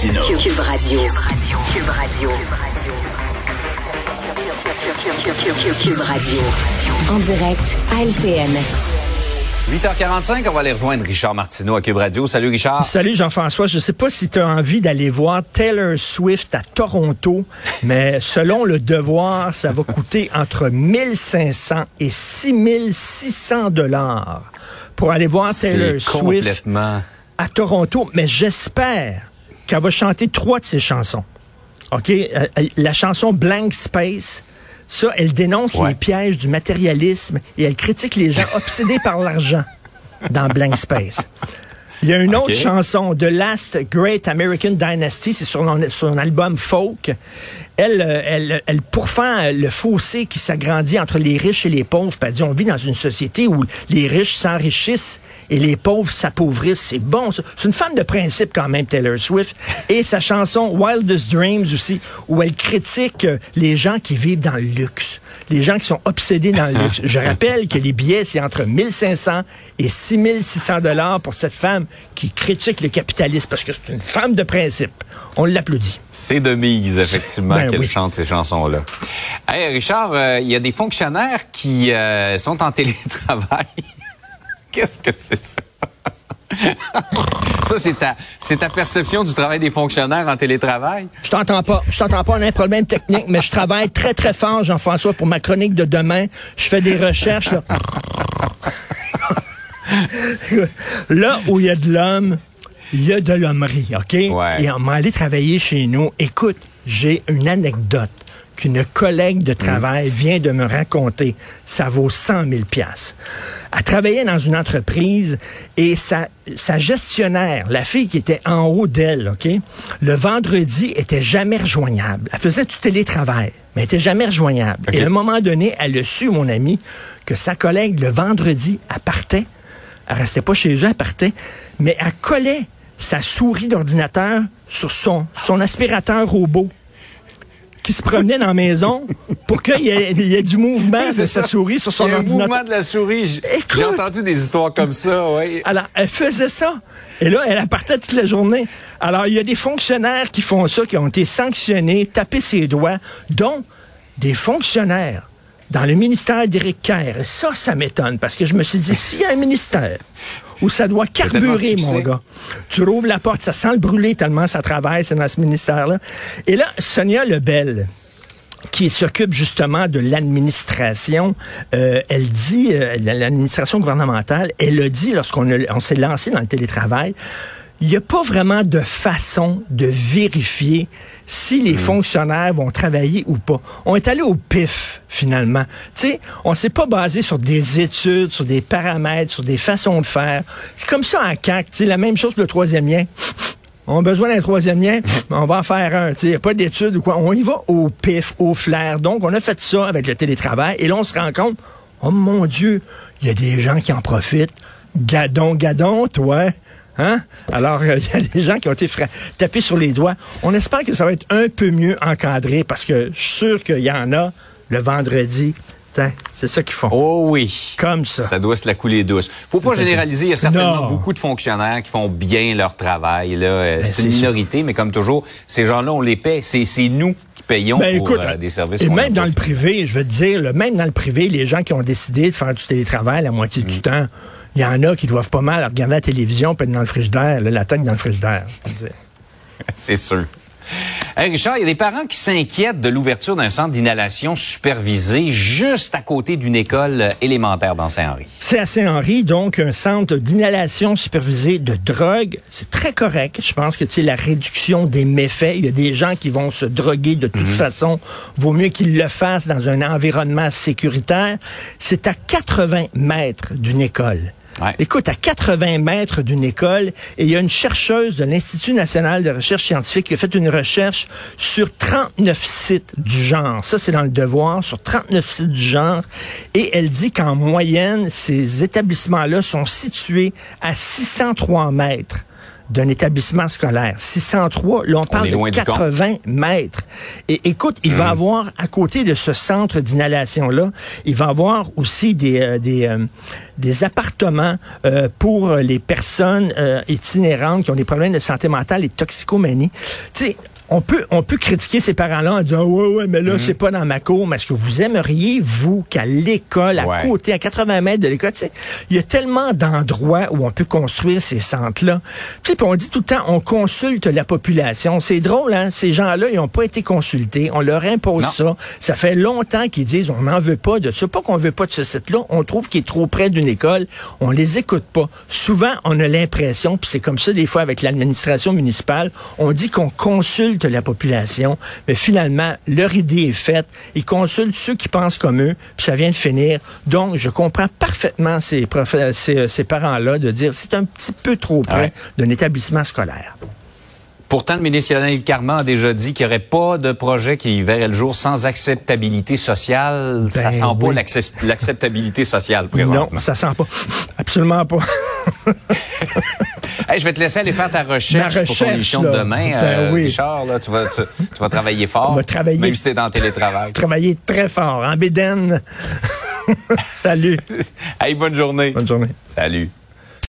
Cube Radio. Cube Radio. Cube Radio. En direct à LCN. 8h45, on va aller rejoindre Richard Martineau à Cube Radio. Salut Richard. Salut Jean-François. Je ne sais pas si tu as envie d'aller voir Taylor Swift à Toronto, mais selon le devoir, ça va coûter entre 1500 et 6600 dollars pour aller voir Taylor Swift à Toronto. Mais j'espère qu'elle va chanter trois de ses chansons. OK? Euh, la chanson Blank Space, ça, elle dénonce Ouais. les pièges du matérialisme et elle critique les gens obsédés par l'argent dans Blank Space. Il y a une autre chanson, The Last Great American Dynasty, c'est sur son, son album Folk. Elle, euh, elle, elle pourfend le fossé qui s'agrandit entre les riches et les pauvres. Puis elle dit, on vit dans une société où les riches s'enrichissent et les pauvres s'appauvrissent. C'est bon. C'est une femme de principe quand même, Taylor Swift. Et sa chanson Wildest Dreams aussi, où elle critique euh, les gens qui vivent dans le luxe, les gens qui sont obsédés dans le luxe. Je rappelle que les billets, c'est entre 1500 et 6600 dollars pour cette femme qui critique le capitalisme parce que c'est une femme de principe. On l'applaudit. C'est de mise, effectivement, Ben qu'elle oui. chante ces chansons-là. Hey, Richard, euh, il y a des fonctionnaires qui euh, sont en télétravail. Qu'est-ce que c'est ça? ça, c'est ta, c'est ta perception du travail des fonctionnaires en télétravail? Je t'entends pas. Je t'entends pas. On a un problème technique, mais je travaille très, très fort, Jean-François, pour ma chronique de demain. Je fais des recherches, là. Là où il y a de l'homme, il y a de l'hommerie, OK? Ouais. Et on m'a allé travailler chez nous. Écoute, j'ai une anecdote qu'une collègue de travail vient de me raconter. Ça vaut 100 000 piastres. Elle travaillait dans une entreprise et sa, sa gestionnaire, la fille qui était en haut d'elle, OK, le vendredi était jamais rejoignable. Elle faisait du télétravail, mais elle était jamais rejoignable. Et à un moment donné, elle a su, mon ami, que sa collègue, le vendredi, elle partait. Elle restait pas chez eux, elle partait, mais elle collait sa souris d'ordinateur sur son, son aspirateur robot qui se promenait dans la maison pour qu'il y, ait- il y ait du mouvement de sa souris sur son Il y a un ordinateur. mouvement de la souris. J'ai entendu des histoires comme ça, oui. Alors, elle faisait ça. Et là, elle partait toute la journée. Alors, il y a des fonctionnaires qui font ça, qui ont été sanctionnés, tapés ses doigts, dont des fonctionnaires dans le ministère d'Éric Kerr. Ça, ça m'étonne, parce que je me suis dit, s'il y a un ministère où ça doit carburer, mon gars, tu rouvres la porte, ça sent le brûler tellement ça travaille, c'est dans ce ministère-là. Et là, Sonia Lebel, qui s'occupe justement de l'administration, euh, elle dit, euh, l'administration gouvernementale, elle a dit lorsqu'on on s'est lancé dans le télétravail, il n'y a pas vraiment de façon de vérifier si les fonctionnaires vont travailler ou pas. On est allé au pif, finalement. Tu sais, on s'est pas basé sur des études, sur des paramètres, sur des façons de faire. C'est comme ça en CAC, tu sais, la même chose que le troisième lien. On a besoin d'un troisième lien, on va en faire un. Il n'y a pas d'études ou quoi. On y va au pif, au flair. Donc, on a fait ça avec le télétravail. Et là, on se rend compte, oh mon Dieu, il y a des gens qui en profitent. Gadon, gadon, toi. Hein? Alors, euh, il y a des gens qui ont été tapés sur les doigts. On espère que ça va être un peu mieux encadré parce que je suis sûr qu'il y en a le vendredi. Tiens, C'est ça qu'ils font. Oh oui. Comme ça. Ça doit se la couler douce. Faut pas généraliser. Il y a certainement Non. beaucoup de fonctionnaires qui font bien leur travail. Là, Euh, c'est c'est une minorité, mais comme toujours, ces gens-là, on les paie. C'est, nous payons Ben, pour euh, des services. Et même dans le privé, je veux te dire, là, même dans le privé, les gens qui ont décidé de faire du télétravail la moitié Mm. du temps, il y en a qui doivent pas mal regarder la télévision puis être dans le frigidaire, là, la tête dans le frigidaire. C'est sûr. Richard, il y a des parents qui s'inquiètent de l'ouverture d'un centre d'inhalation supervisé juste à côté d'une école élémentaire dans Saint-Henri. C'est à Saint-Henri, donc un centre d'inhalation supervisée de drogue. C'est très correct. Je pense que tu la réduction des méfaits, il y a des gens qui vont se droguer de toute façon. Vaut mieux qu'ils le fassent dans un environnement sécuritaire. C'est à 80 mètres d'une école. Écoute, à 80 mètres d'une école, il y a une chercheuse de l'Institut national de recherche scientifique qui a fait une recherche sur 39 sites du genre. Ça, c'est dans le devoir, sur 39 sites du genre. Et elle dit qu'en moyenne, ces établissements-là sont situés à 603 mètres d'un établissement scolaire. 603, là, on parle de du compte. 80 mètres. Et écoute, il va avoir, à côté de ce centre d'inhalation-là, il va avoir aussi des, euh, des, euh, des appartements euh, pour les personnes euh, itinérantes qui ont des problèmes de santé mentale et de toxicomanie. Tu sais, on peut, on peut critiquer ces parents-là en disant ouais ouais mais là Mhm. c'est pas dans ma cour mais est-ce que vous aimeriez vous qu'à l'école à Ouais. côté à 80 mètres de l'école tu sais il y a tellement d'endroits où on peut construire ces centres-là puis puis on dit tout le temps on consulte la population c'est drôle hein ces gens-là ils ont pas été consultés on leur impose Non. ça ça fait longtemps qu'ils disent on n'en veut pas de ça pas qu'on veut pas de ce site-là on trouve qu'il est trop près d'une école on les écoute pas souvent on a l'impression puis c'est comme ça des fois avec l'administration municipale on dit qu'on consulte la population mais finalement leur idée est faite ils consultent ceux qui pensent comme eux puis ça vient de finir donc je comprends parfaitement ces, ces parents-là de dire c'est un petit peu trop près Ouais. d'un établissement scolaire Pourtant, le ministre Lionel Carman a déjà dit qu'il n'y aurait pas de projet qui verrait le jour sans acceptabilité sociale. ça Ben sent pas oui. l'acceptabilité sociale présentement. non ça sent pas absolument pas Hey, je vais te laisser aller faire ta recherche, Ma pour ton recherche, émission de demain. Ben Euh, oui. Richard, là, tu, vas, tu, tu vas travailler fort. On va travailler. Même si t'es dans le télétravail. travailler très fort en bédaine salut hey, bonne journée. bonne journée Salut.